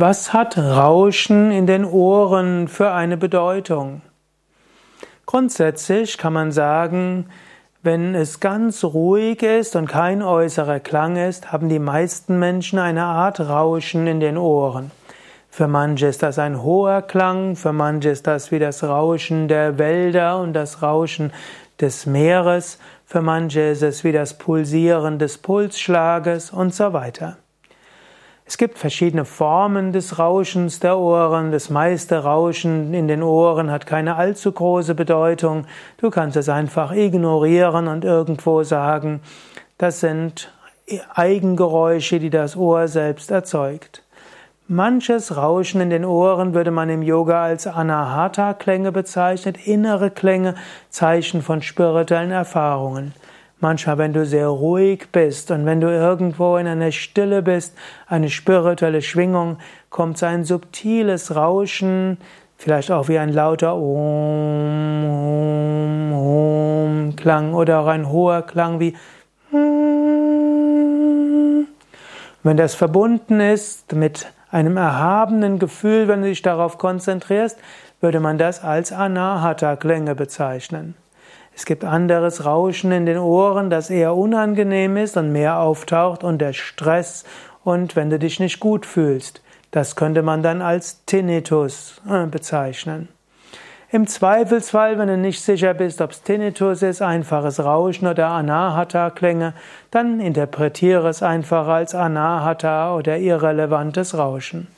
Was hat Rauschen in den Ohren für eine Bedeutung? Grundsätzlich kann man sagen, wenn es ganz ruhig ist und kein äußerer Klang ist, haben die meisten Menschen eine Art Rauschen in den Ohren. Für manche ist das ein hoher Klang, für manche ist das wie das Rauschen der Wälder und das Rauschen des Meeres, für manche ist es wie das Pulsieren des Pulsschlages und so weiter. Es gibt verschiedene Formen des Rauschens der Ohren. Das meiste Rauschen in den Ohren hat keine allzu große Bedeutung. Du kannst es einfach ignorieren und irgendwo sagen, das sind Eigengeräusche, die das Ohr selbst erzeugt. Manches Rauschen in den Ohren würde man im Yoga als Anahata-Klänge bezeichnet, innere Klänge, Zeichen von spirituellen Erfahrungen. Manchmal, wenn du sehr ruhig bist und wenn du irgendwo in einer Stille bist, eine spirituelle Schwingung, kommt so ein subtiles Rauschen, vielleicht auch wie ein lauter Om, Om, Om Klang oder auch ein hoher Klang wie Wenn das verbunden ist mit einem erhabenen Gefühl, wenn du dich darauf konzentrierst, würde man das als Anahata-Klänge bezeichnen. Es gibt anderes Rauschen in den Ohren, das eher unangenehm ist und mehr auftaucht unter Stress und wenn du dich nicht gut fühlst. Das könnte man dann als Tinnitus äh, bezeichnen. Im Zweifelsfall, wenn du nicht sicher bist, ob es Tinnitus ist, einfaches Rauschen oder Anahata-Klänge, dann interpretiere es einfach als Anahata oder irrelevantes Rauschen.